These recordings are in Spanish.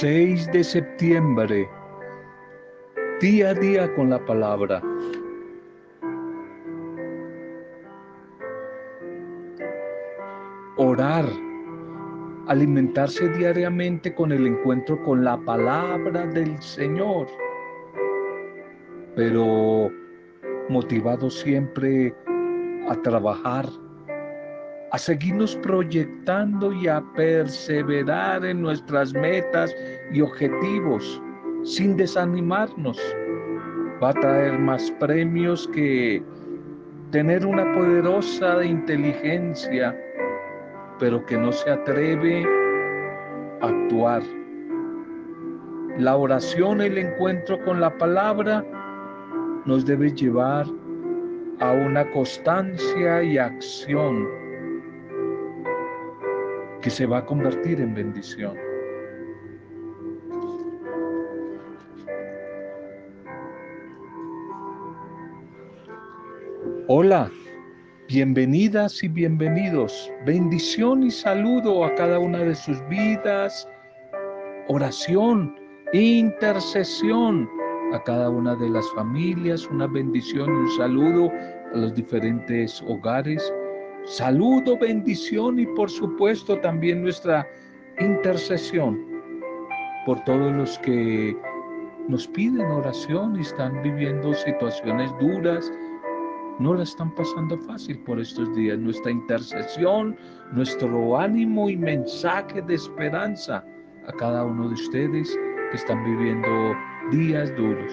6 de septiembre, día a día con la palabra. Orar, alimentarse diariamente con el encuentro con la palabra del Señor, pero motivado siempre a trabajar a seguirnos proyectando y a perseverar en nuestras metas y objetivos sin desanimarnos. Va a traer más premios que tener una poderosa inteligencia, pero que no se atreve a actuar. La oración, el encuentro con la palabra, nos debe llevar a una constancia y acción que se va a convertir en bendición. Hola, bienvenidas y bienvenidos. Bendición y saludo a cada una de sus vidas. Oración, intercesión a cada una de las familias. Una bendición y un saludo a los diferentes hogares saludo, bendición y por supuesto también nuestra intercesión por todos los que nos piden oración y están viviendo situaciones duras, no la están pasando fácil por estos días. Nuestra intercesión, nuestro ánimo y mensaje de esperanza a cada uno de ustedes que están viviendo días duros.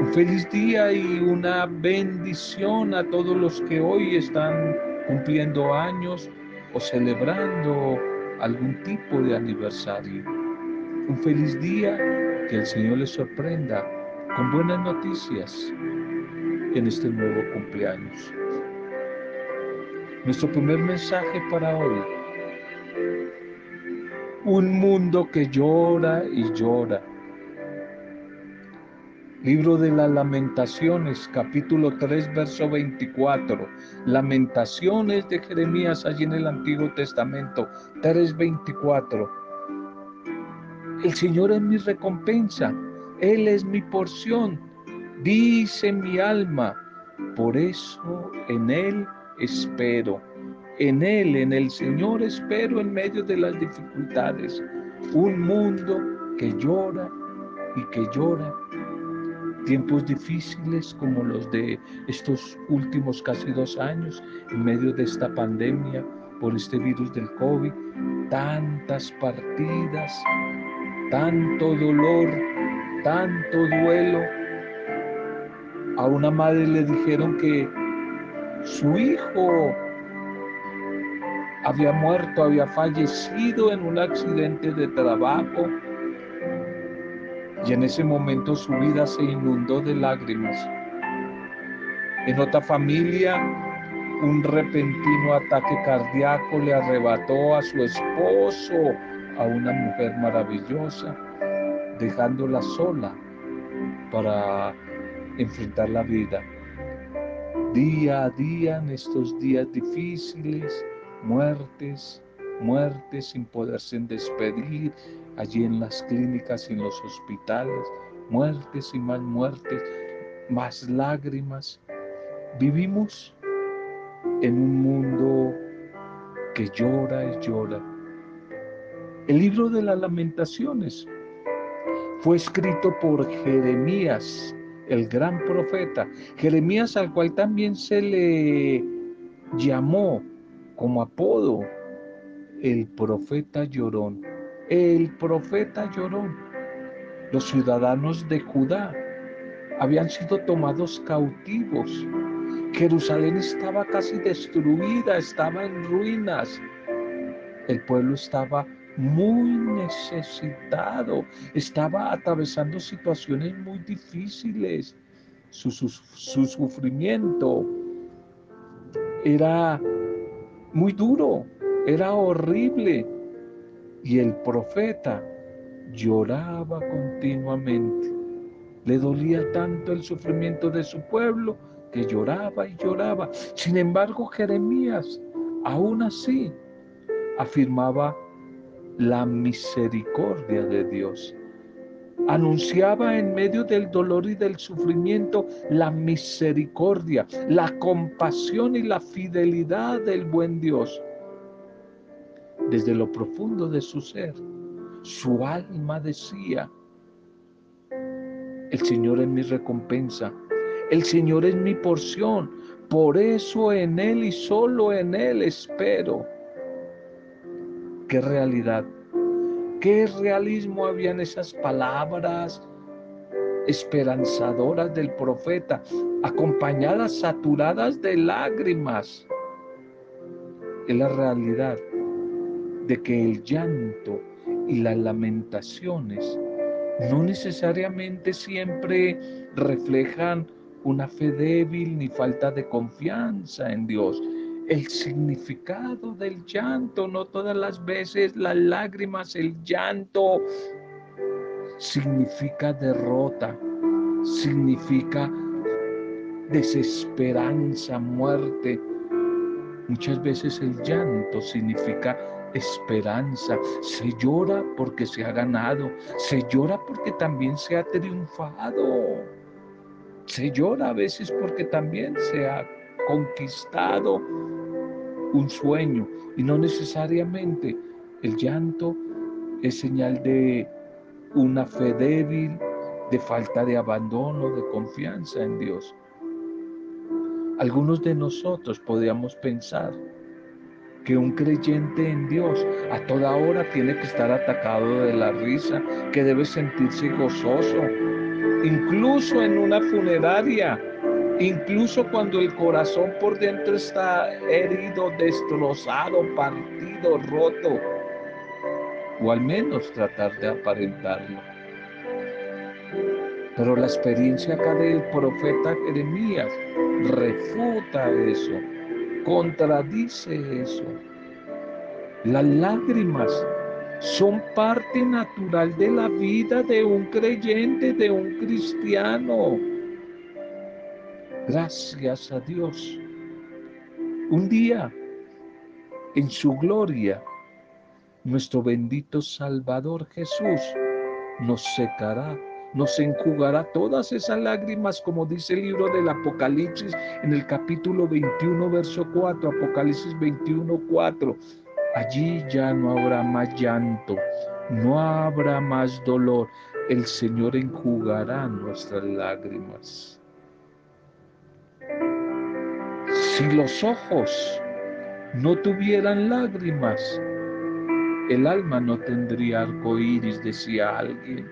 Un feliz día y una bendición a todos los que hoy están cumpliendo años o celebrando algún tipo de aniversario. Un feliz día, que el Señor les sorprenda con buenas noticias en este nuevo cumpleaños. Nuestro primer mensaje para hoy. Un mundo que llora y llora Libro de las Lamentaciones, capítulo 3, verso 24. Lamentaciones de Jeremías allí en el Antiguo Testamento, 3:24. El Señor es mi recompensa, Él es mi porción, dice mi alma. Por eso en Él espero. En Él, en el Señor espero en medio de las dificultades. Un mundo que llora y que llora tiempos difíciles como los de estos últimos casi dos años, en medio de esta pandemia por este virus del COVID, tantas partidas, tanto dolor, tanto duelo. A una madre le dijeron que su hijo había muerto, había fallecido en un accidente de trabajo y en ese momento su vida se inundó de lágrimas. En otra familia, un repentino ataque cardíaco le arrebató a su esposo, a una mujer maravillosa, dejándola sola para enfrentar la vida. Día a día, en estos días difíciles, muertes, muertes sin poderse despedir, allí en las clínicas y en los hospitales, muertes y más muertes, más lágrimas. Vivimos en un mundo que llora y llora. El libro de las lamentaciones fue escrito por Jeremías, el gran profeta. Jeremías al cual también se le llamó como apodo el profeta llorón el profeta lloró. Los ciudadanos de Judá habían sido tomados cautivos. Jerusalén estaba casi destruida, estaba en ruinas. El pueblo estaba muy necesitado, estaba atravesando situaciones muy difíciles. Su, su, sufrimiento era muy duro, era horrible. Y el profeta lloraba continuamente. Le dolía tanto el sufrimiento de su pueblo que lloraba y lloraba. Sin embargo, Jeremías, aún así, afirmaba la misericordia de Dios. Anunciaba en medio del dolor y del sufrimiento la misericordia, la compasión y la fidelidad del buen Dios. Desde lo profundo de su ser, su alma decía, el Señor es mi recompensa, el Señor es mi porción, por eso en Él y solo en Él espero. Qué realidad, qué realismo había en esas palabras esperanzadoras del profeta, acompañadas, saturadas de lágrimas. Es la realidad de que el llanto y las lamentaciones no necesariamente siempre reflejan una fe débil ni falta de confianza en Dios. El significado del llanto, no todas las veces las lágrimas, el llanto significa derrota, significa desesperanza, muerte. Muchas veces el llanto significa esperanza. Se llora porque se ha ganado. Se llora porque también se ha triunfado. Se llora a veces porque también se ha conquistado un sueño y no necesariamente el llanto es señal de una fe débil, de falta de abandono, de confianza en Dios. Algunos de nosotros podríamos pensar, que un creyente en Dios a toda hora tiene que estar atacado de la risa, que debe sentirse gozoso, incluso en una funeraria, incluso cuando el corazón por dentro está herido, destrozado, partido, roto, o al menos tratar de aparentarlo. Pero la experiencia acá del profeta Jeremías refuta eso contradice eso. Las lágrimas son parte natural de la vida de un creyente, de un cristiano. Gracias a Dios. Un día, en su gloria, nuestro bendito Salvador Jesús nos secará nos enjugará todas esas lágrimas, como dice el libro del Apocalipsis en el capítulo 21, verso 4, Apocalipsis 21, 4. Allí ya no habrá más llanto, no habrá más dolor. El Señor enjugará nuestras lágrimas. Si los ojos no tuvieran lágrimas, el alma no tendría arco iris, decía alguien.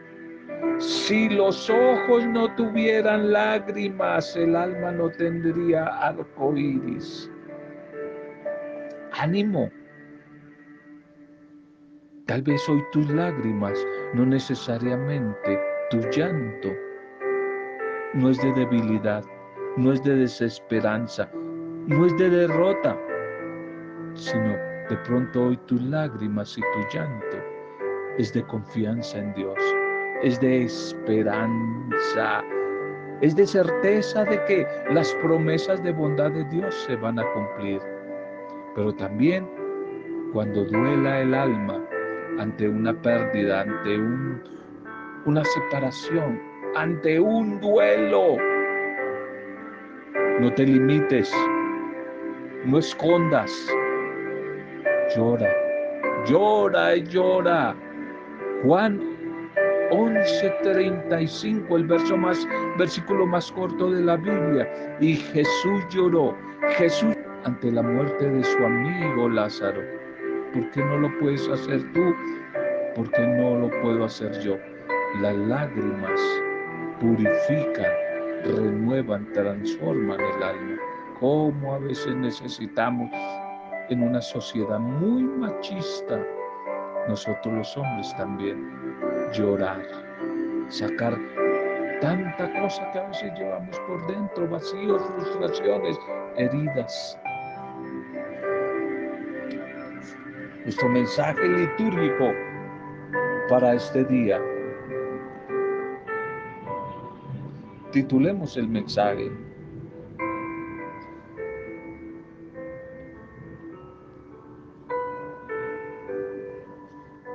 Si los ojos no tuvieran lágrimas, el alma no tendría arco iris. Ánimo. Tal vez hoy tus lágrimas, no necesariamente tu llanto, no es de debilidad, no es de desesperanza, no es de derrota, sino de pronto hoy tus lágrimas y tu llanto es de confianza en Dios es de esperanza, es de certeza de que las promesas de bondad de Dios se van a cumplir. Pero también cuando duela el alma ante una pérdida, ante un, una separación, ante un duelo, no te limites, no escondas, llora, llora y llora. Juan 11:35, el verso más, versículo más corto de la Biblia. Y Jesús lloró, Jesús ante la muerte de su amigo Lázaro. ¿Por qué no lo puedes hacer tú? ¿Por qué no lo puedo hacer yo? Las lágrimas purifican, renuevan, transforman el alma. Como a veces necesitamos en una sociedad muy machista, nosotros los hombres también, llorar, sacar tanta cosa que a veces llevamos por dentro, vacíos, frustraciones, heridas. Nuestro mensaje litúrgico para este día. Titulemos el mensaje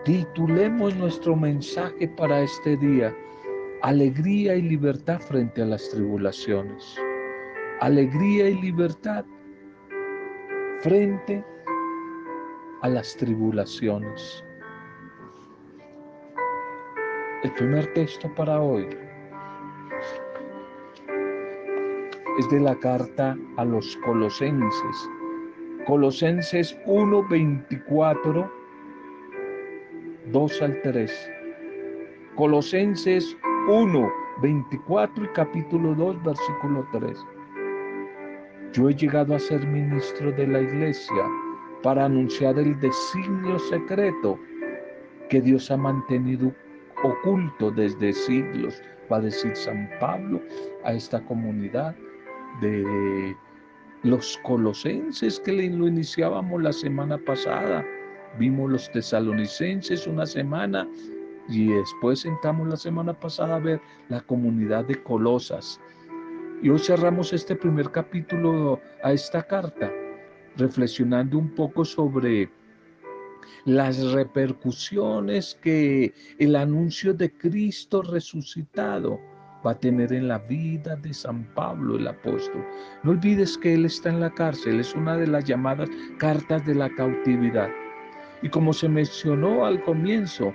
Titulemos nuestro mensaje para este día, Alegría y libertad frente a las tribulaciones. Alegría y libertad frente a las tribulaciones. El primer texto para hoy es de la carta a los colosenses. Colosenses 1, 24, 2 al 3. Colosenses 1, 24 y capítulo 2, versículo 3. Yo he llegado a ser ministro de la iglesia para anunciar el designio secreto que Dios ha mantenido oculto desde siglos, va a decir San Pablo a esta comunidad de los colosenses que lo iniciábamos la semana pasada. Vimos los tesalonicenses una semana y después sentamos la semana pasada a ver la comunidad de Colosas. Y hoy cerramos este primer capítulo a esta carta, reflexionando un poco sobre las repercusiones que el anuncio de Cristo resucitado va a tener en la vida de San Pablo el apóstol. No olvides que él está en la cárcel, es una de las llamadas cartas de la cautividad. Y como se mencionó al comienzo,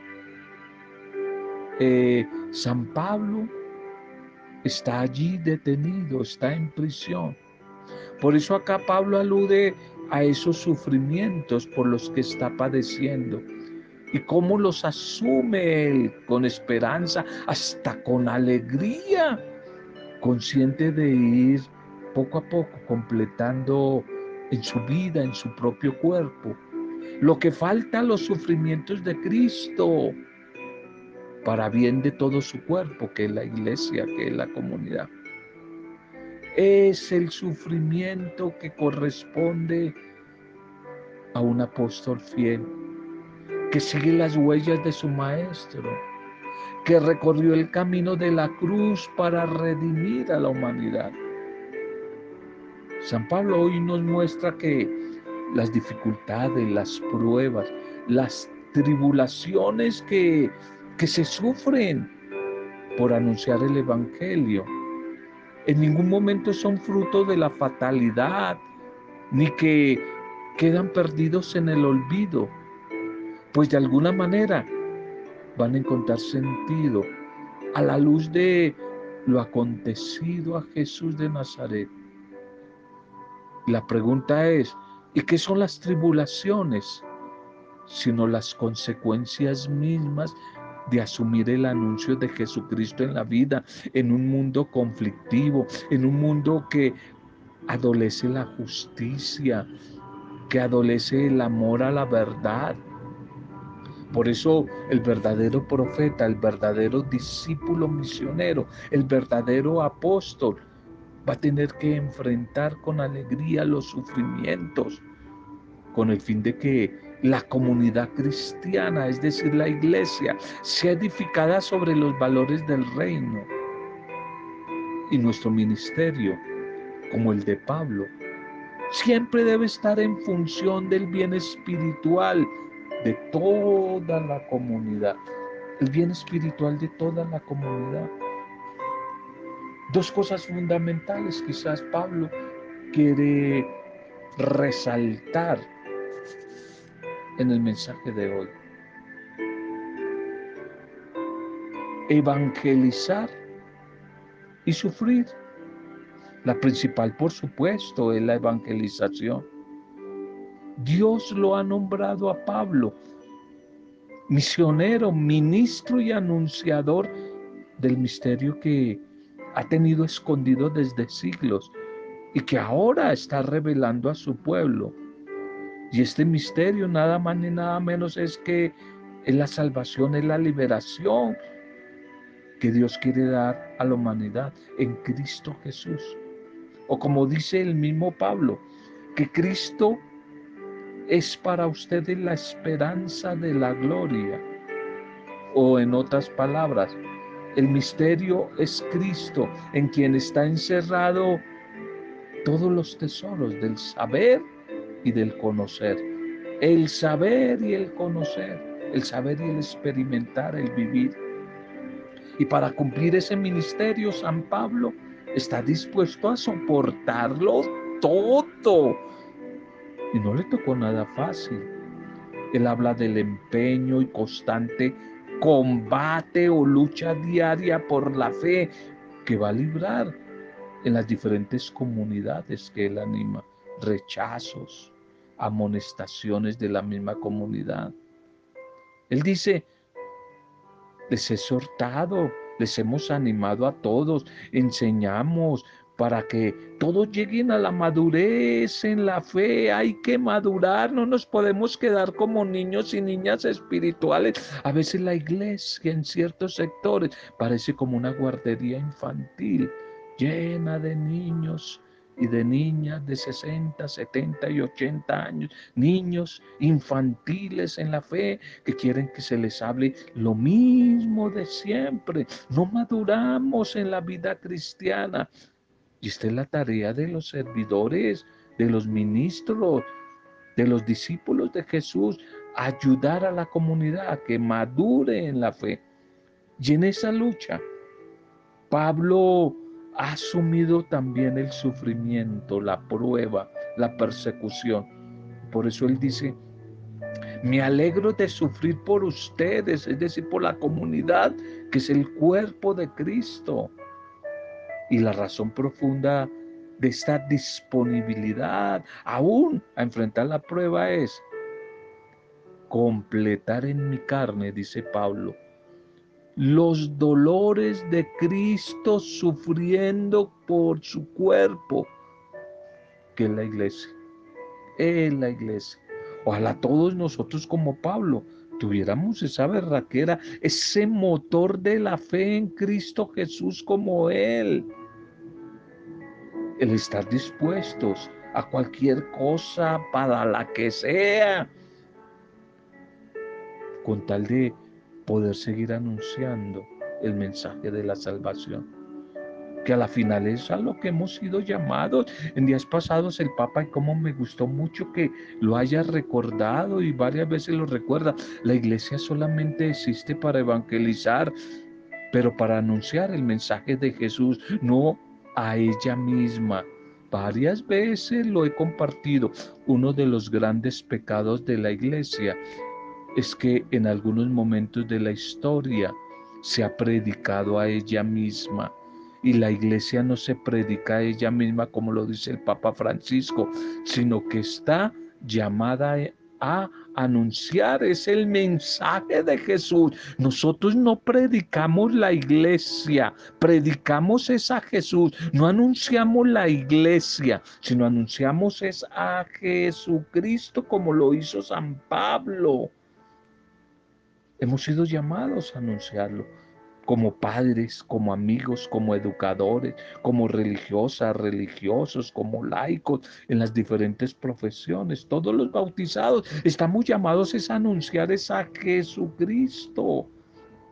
eh, San Pablo está allí detenido, está en prisión. Por eso acá Pablo alude a esos sufrimientos por los que está padeciendo y cómo los asume él con esperanza, hasta con alegría, consciente de ir poco a poco completando en su vida, en su propio cuerpo, lo que falta los sufrimientos de Cristo para bien de todo su cuerpo, que es la iglesia, que es la comunidad. Es el sufrimiento que corresponde a un apóstol fiel que sigue las huellas de su maestro, que recorrió el camino de la cruz para redimir a la humanidad. San Pablo hoy nos muestra que las dificultades, las pruebas, las tribulaciones que, que se sufren por anunciar el Evangelio, en ningún momento son fruto de la fatalidad, ni que quedan perdidos en el olvido, pues de alguna manera van a encontrar sentido a la luz de lo acontecido a Jesús de Nazaret. La pregunta es, ¿y qué son las tribulaciones? Sino las consecuencias mismas de asumir el anuncio de Jesucristo en la vida, en un mundo conflictivo, en un mundo que adolece la justicia, que adolece el amor a la verdad, por eso el verdadero profeta, el verdadero discípulo misionero, el verdadero apóstol va a tener que enfrentar con alegría los sufrimientos, con el fin de que la comunidad cristiana, es decir, la iglesia, sea edificada sobre los valores del reino. Y nuestro ministerio, como el de Pablo, siempre debe estar en función del bien espiritual de toda la comunidad, el bien espiritual de toda la comunidad. Dos cosas fundamentales quizás Pablo quiere resaltar en el mensaje de hoy. Evangelizar y sufrir. La principal, por supuesto, es la evangelización. Dios lo ha nombrado a Pablo misionero, ministro y anunciador del misterio que ha tenido escondido desde siglos y que ahora está revelando a su pueblo. Y este misterio nada más ni nada menos es que es la salvación, es la liberación que Dios quiere dar a la humanidad en Cristo Jesús. O como dice el mismo Pablo, que Cristo es para ustedes la esperanza de la gloria. O en otras palabras, el misterio es Cristo en quien está encerrado todos los tesoros del saber y del conocer. El saber y el conocer. el saber y el experimentar, el vivir. Y para cumplir ese ministerio, San Pablo está dispuesto a soportarlo todo. Y no le tocó nada fácil. Él habla del empeño y constante combate o lucha diaria por la fe que va a librar en las diferentes comunidades que él anima, rechazos, amonestaciones de la misma comunidad. Él dice, les he exhortado, les hemos animado a todos, enseñamos, para que todos lleguen a la madurez en la fe. Hay que madurar, no nos podemos quedar como niños y niñas espirituales. A veces la iglesia en ciertos sectores parece como una guardería infantil llena de niños y de niñas de 60, 70 y 80 años, niños infantiles en la fe que quieren que se les hable lo mismo de siempre. No maduramos en la vida cristiana. Y esta es la tarea de los servidores, de los ministros, de los discípulos de Jesús, ayudar a la comunidad a que madure en la fe. Y en esa lucha, Pablo ha asumido también el sufrimiento, la prueba, la persecución. Por eso él dice, me alegro de sufrir por ustedes, es decir, por la comunidad, que es el cuerpo de Cristo. Y la razón profunda de esta disponibilidad aún a enfrentar la prueba es completar en mi carne, dice Pablo, los dolores de Cristo sufriendo por su cuerpo, que es la iglesia. Es la iglesia. Ojalá todos nosotros como Pablo tuviéramos esa berraquera, ese motor de la fe en Cristo Jesús como Él. El estar dispuestos a cualquier cosa para la que sea, con tal de poder seguir anunciando el mensaje de la salvación que a la final es a lo que hemos sido llamados. En días pasados el Papa, y como me gustó mucho que lo haya recordado y varias veces lo recuerda, la iglesia solamente existe para evangelizar, pero para anunciar el mensaje de Jesús, no a ella misma. Varias veces lo he compartido. Uno de los grandes pecados de la iglesia es que en algunos momentos de la historia se ha predicado a ella misma y la iglesia no se predica a ella misma como lo dice el Papa Francisco, sino que está llamada a anunciar, es el mensaje de Jesús. Nosotros no predicamos la iglesia, predicamos es a Jesús, no anunciamos la iglesia, sino anunciamos es a Jesucristo como lo hizo San Pablo. Hemos sido llamados a anunciarlo como padres, como amigos, como educadores, como religiosas, religiosos, como laicos, en las diferentes profesiones. Todos los bautizados estamos llamados a anunciar a Jesucristo.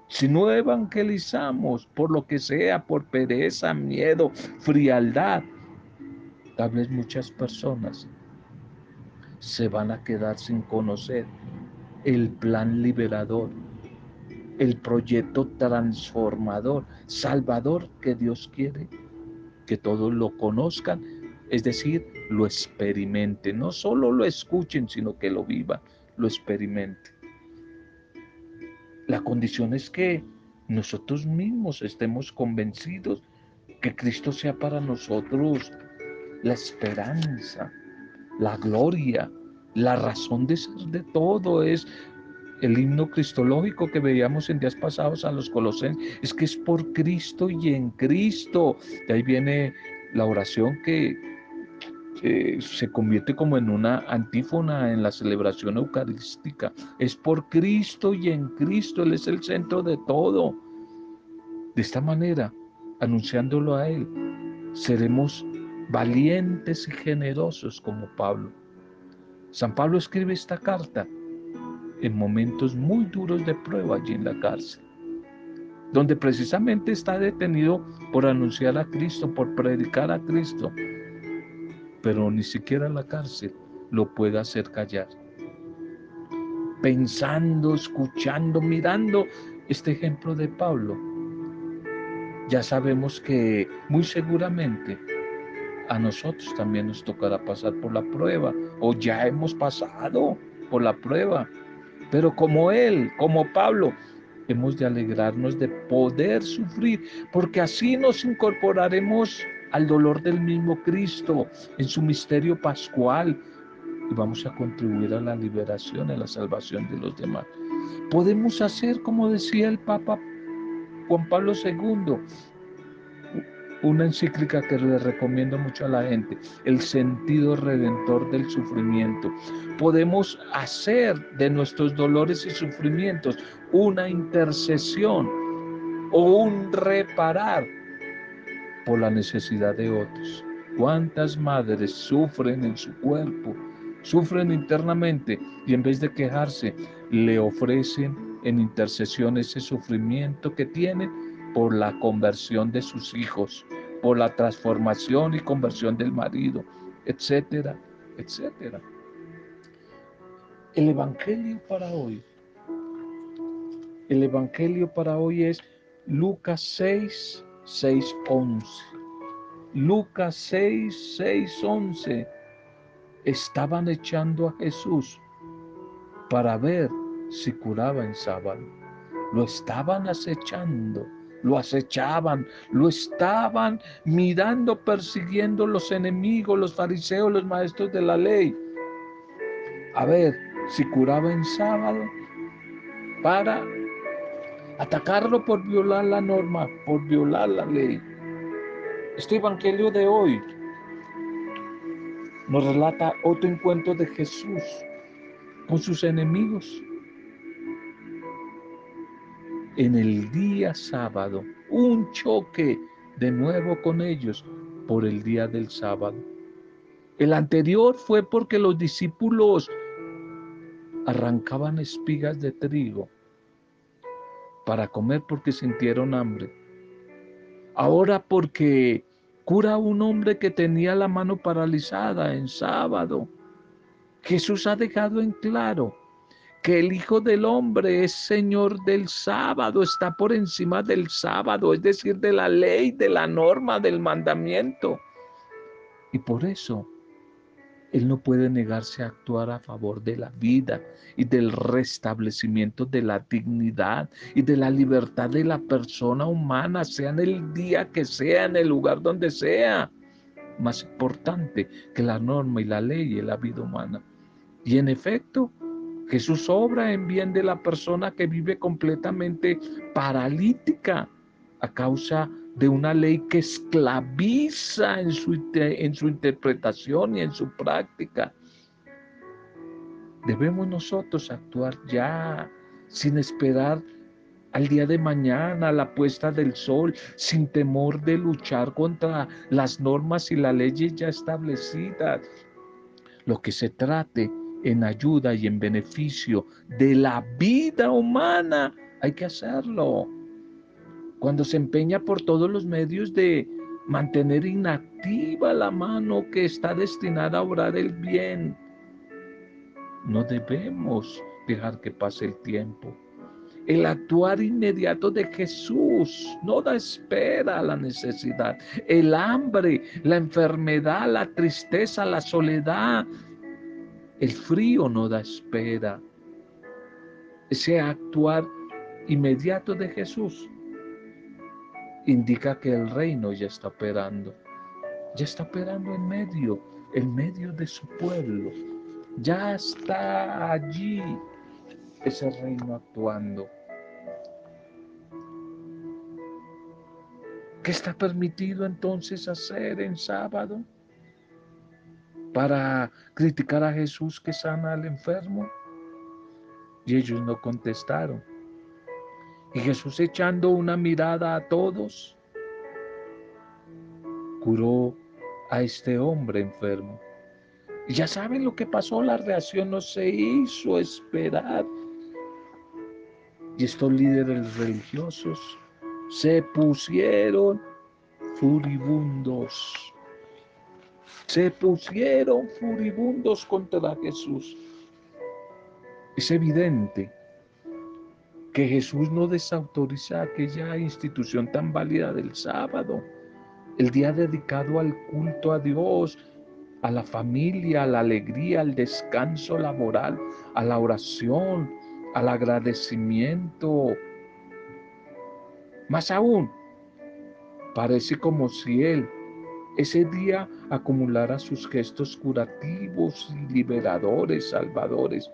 Si no evangelizamos por lo que sea, por pereza, miedo, frialdad, tal vez muchas personas se van a quedar sin conocer el plan liberador, el proyecto transformador, salvador que Dios quiere que todos lo conozcan, es decir, lo experimenten, no solo lo escuchen, sino que lo vivan, lo experimenten. La condición es que nosotros mismos estemos convencidos que Cristo sea para nosotros la esperanza, la gloria, la razón de ser de todo es el himno cristológico que veíamos en días pasados a los colosenses, es que es por Cristo y en Cristo. De ahí viene la oración que se convierte como en una antífona en la celebración eucarística. Es por Cristo y en Cristo, Él es el centro de todo. De esta manera, anunciándolo a Él, seremos valientes y generosos como Pablo San Pablo escribe esta carta en momentos muy duros de prueba allí en la cárcel, donde precisamente está detenido por anunciar a Cristo, por predicar a Cristo, pero ni siquiera la cárcel lo puede hacer callar. pensando, escuchando, mirando este ejemplo de Pablo, ya sabemos que muy seguramente a nosotros también nos tocará pasar por la prueba o ya hemos pasado por la prueba. Pero como Él, como Pablo, hemos de alegrarnos de poder sufrir, porque así nos incorporaremos al dolor del mismo Cristo en su misterio pascual y vamos a contribuir a la liberación, a la salvación de los demás. Podemos hacer, como decía el Papa Juan Pablo II, una encíclica que le recomiendo mucho a la gente, el sentido redentor del sufrimiento. Podemos hacer de nuestros dolores y sufrimientos una intercesión o un reparar por la necesidad de otros. ¿Cuántas madres sufren en su cuerpo, sufren internamente y en vez de quejarse, le ofrecen en intercesión ese sufrimiento que tienen por la conversión de sus hijos, por la transformación y conversión del marido, etcétera, etcétera. El Evangelio para hoy, el Evangelio para hoy es Lucas 6, 6, 11. Lucas 6, 6, 11. Estaban echando a Jesús para ver si curaba en sábado. Lo estaban acechando lo acechaban, lo estaban mirando, persiguiendo los enemigos, los fariseos, los maestros de la ley. A ver si curaba en sábado para atacarlo por violar la norma, por violar la ley. Este evangelio de hoy nos relata otro encuentro de Jesús con sus enemigos en el día sábado, un choque de nuevo con ellos por el día del sábado. El anterior fue porque los discípulos arrancaban espigas de trigo para comer porque sintieron hambre. Ahora porque cura a un hombre que tenía la mano paralizada en sábado. Jesús ha dejado en claro que el Hijo del Hombre es Señor del sábado, está por encima del sábado, es decir, de la ley, de la norma, del mandamiento. Y por eso Él no puede negarse a actuar a favor de la vida y del restablecimiento de la dignidad y de la libertad de la persona humana, sea en el día que sea, en el lugar donde sea. Más importante que la norma y la ley y la vida humana. Y en efecto, Jesús obra en bien de la persona que vive completamente paralítica a causa de una ley que esclaviza en su, en su interpretación y en su práctica. Debemos nosotros actuar ya, sin esperar al día de mañana, a la puesta del sol, sin temor de luchar contra las normas y las leyes ya establecidas. Lo que se trate en ayuda y en beneficio de la vida humana, hay que hacerlo. Cuando se empeña por todos los medios de mantener inactiva la mano que está destinada a obrar el bien, no debemos dejar que pase el tiempo. El actuar inmediato de Jesús no da espera a la necesidad. El hambre, la enfermedad, la tristeza, la soledad el frío no da espera. Ese actuar inmediato de Jesús indica que el reino ya está operando. Ya está operando en medio, en medio de su pueblo. Ya está allí ese reino actuando. ¿Qué está permitido entonces hacer en sábado? Para criticar a Jesús que sana al enfermo? Y ellos no contestaron. Y Jesús echando una mirada a todos, curó a este hombre enfermo. Y ya saben lo que pasó, la reacción no se hizo esperar. Y estos líderes religiosos se pusieron furibundos se pusieron furibundos contra Jesús. Es evidente que Jesús no desautoriza aquella institución tan válida del sábado, el día dedicado al culto a Dios, a la familia, a la alegría, al descanso laboral, a la oración, al agradecimiento. Más aún, parece como si Él ese día acumulara sus gestos curativos y liberadores, salvadores.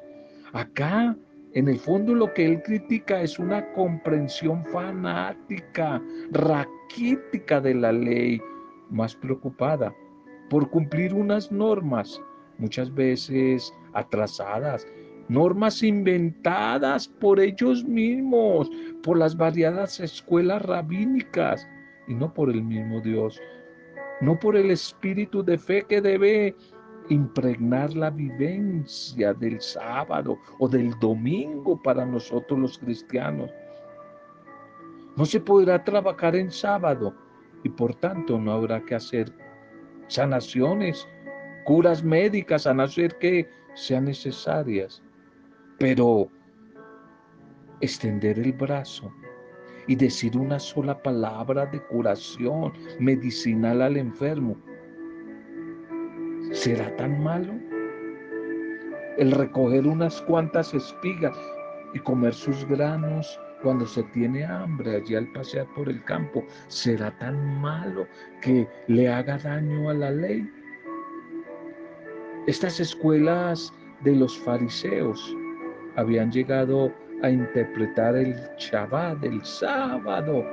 Acá en el fondo lo que él critica es una comprensión fanática, raquítica de la ley, más preocupada por cumplir unas normas, muchas veces atrasadas, normas inventadas por ellos mismos, por las variadas escuelas rabínicas y no por el mismo Dios, no por el espíritu de fe que debe impregnar la vivencia del sábado o del domingo para nosotros los cristianos. No se podrá trabajar en sábado y por tanto no habrá que hacer sanaciones, curas médicas, a no ser que sean necesarias. Pero extender el brazo y decir una sola palabra de curación medicinal al enfermo ¿Será tan malo? El recoger unas cuantas espigas y comer sus granos cuando se tiene hambre allí al pasear por el campo, ¿será tan malo que le haga daño a la ley? Estas escuelas de los fariseos habían llegado a interpretar el Shabbat, el sábado,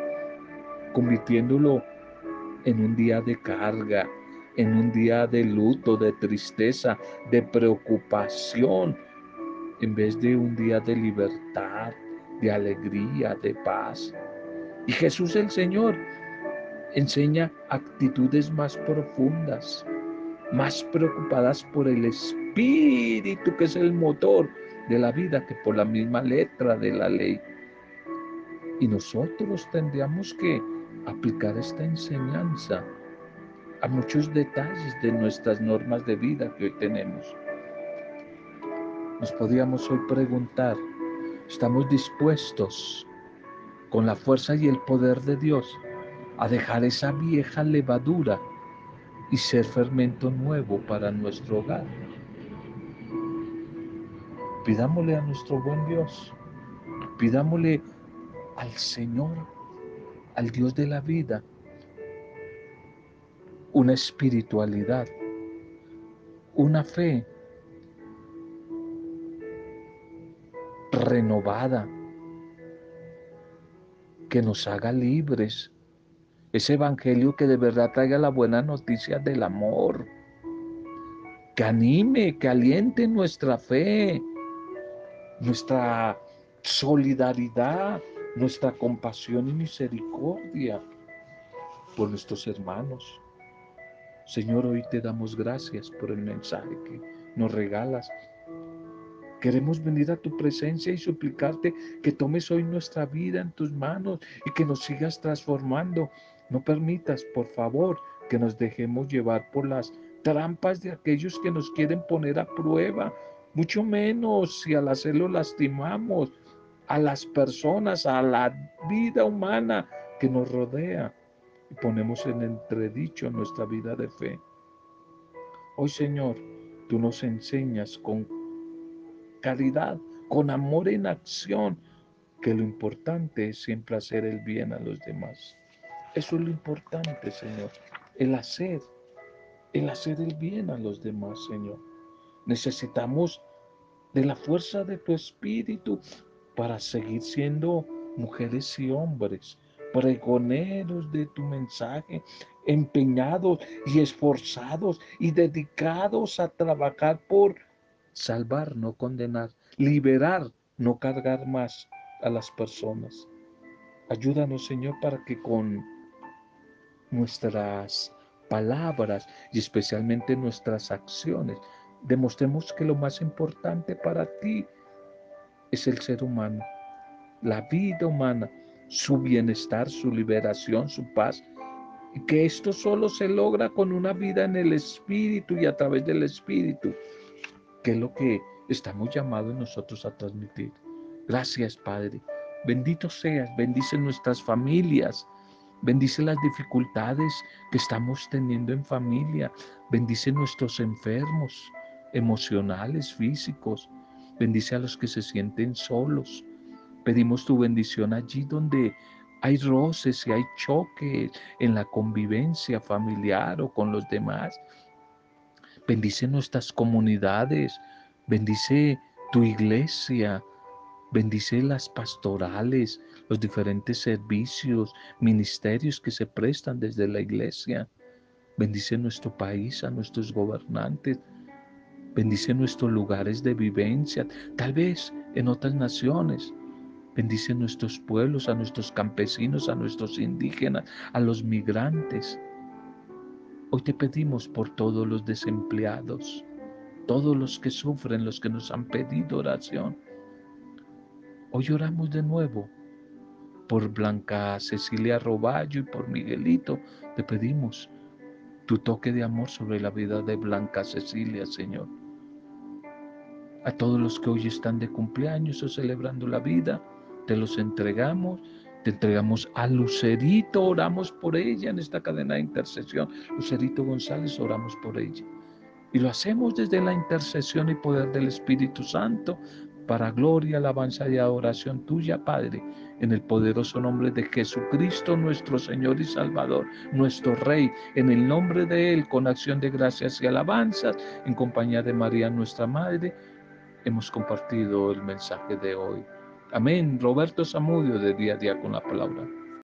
convirtiéndolo en un día de carga, en un día de luto, de tristeza, de preocupación, en vez de un día de libertad, de alegría, de paz. Y Jesús el Señor enseña actitudes más profundas, más preocupadas por el espíritu que es el motor de la vida que por la misma letra de la ley. Y nosotros tendríamos que aplicar esta enseñanza a muchos detalles de nuestras normas de vida que hoy tenemos. Nos podríamos hoy preguntar, ¿estamos dispuestos con la fuerza y el poder de Dios a dejar esa vieja levadura y ser fermento nuevo para nuestro hogar? Pidámosle a nuestro buen Dios, pidámosle al Señor, al Dios de la vida, una espiritualidad, una fe renovada que nos haga libres. Ese evangelio que de verdad traiga la buena noticia del amor, que anime, que aliente nuestra fe, nuestra solidaridad, nuestra compasión y misericordia por nuestros hermanos. Señor, hoy te damos gracias por el mensaje que nos regalas. Queremos venir a tu presencia y suplicarte que tomes hoy nuestra vida en tus manos y que nos sigas transformando. No permitas, por favor, que nos dejemos llevar por las trampas de aquellos que nos quieren poner a prueba, mucho menos si al hacerlo lastimamos a las personas, a la vida humana que nos rodea y ponemos en entredicho nuestra vida de fe. Hoy, Señor, tú nos enseñas con caridad, con amor en acción, que lo importante es siempre hacer el bien a los demás. Eso es lo importante, Señor, el hacer, el hacer el bien a los demás, Señor. Necesitamos de la fuerza de tu espíritu para seguir siendo mujeres y hombres pregoneros de tu mensaje, empeñados y esforzados y dedicados a trabajar por salvar, no condenar, liberar, no cargar más a las personas. Ayúdanos, Señor, para que con nuestras palabras y especialmente nuestras acciones demostremos que lo más importante para ti es el ser humano, la vida humana su bienestar, su liberación, su paz. Y que esto solo se logra con una vida en el Espíritu y a través del Espíritu, que es lo que estamos llamados nosotros a transmitir. Gracias, Padre. Bendito seas, bendice nuestras familias, bendice las dificultades que estamos teniendo en familia, bendice nuestros enfermos emocionales, físicos, bendice a los que se sienten solos. Pedimos tu bendición allí donde hay roces y hay choques en la convivencia familiar o con los demás. Bendice nuestras comunidades, bendice tu iglesia, bendice las pastorales, los diferentes servicios, ministerios que se prestan desde la iglesia. Bendice nuestro país, a nuestros gobernantes. Bendice nuestros lugares de vivencia, tal vez en otras naciones. Bendice nuestros pueblos, a nuestros campesinos, a nuestros indígenas, a los migrantes. Hoy te pedimos por todos los desempleados, todos los que sufren, los que nos han pedido oración. Hoy oramos de nuevo por Blanca Cecilia Roballo y por Miguelito. Te pedimos tu toque de amor sobre la vida de Blanca Cecilia, Señor. A todos los que hoy están de cumpleaños o celebrando la vida, te los entregamos te entregamos a Lucerito, oramos por ella en esta cadena de intercesión. Lucerito González, oramos por ella. Y lo hacemos desde la intercesión y poder del Espíritu Santo para gloria, alabanza y adoración tuya, Padre, en el poderoso nombre de Jesucristo, nuestro Señor y Salvador, nuestro Rey, en el nombre de Él, con acción de gracias y alabanzas, en compañía de María, nuestra Madre, hemos compartido el mensaje de hoy. Amén. Roberto Zamudio de día a día con la palabra.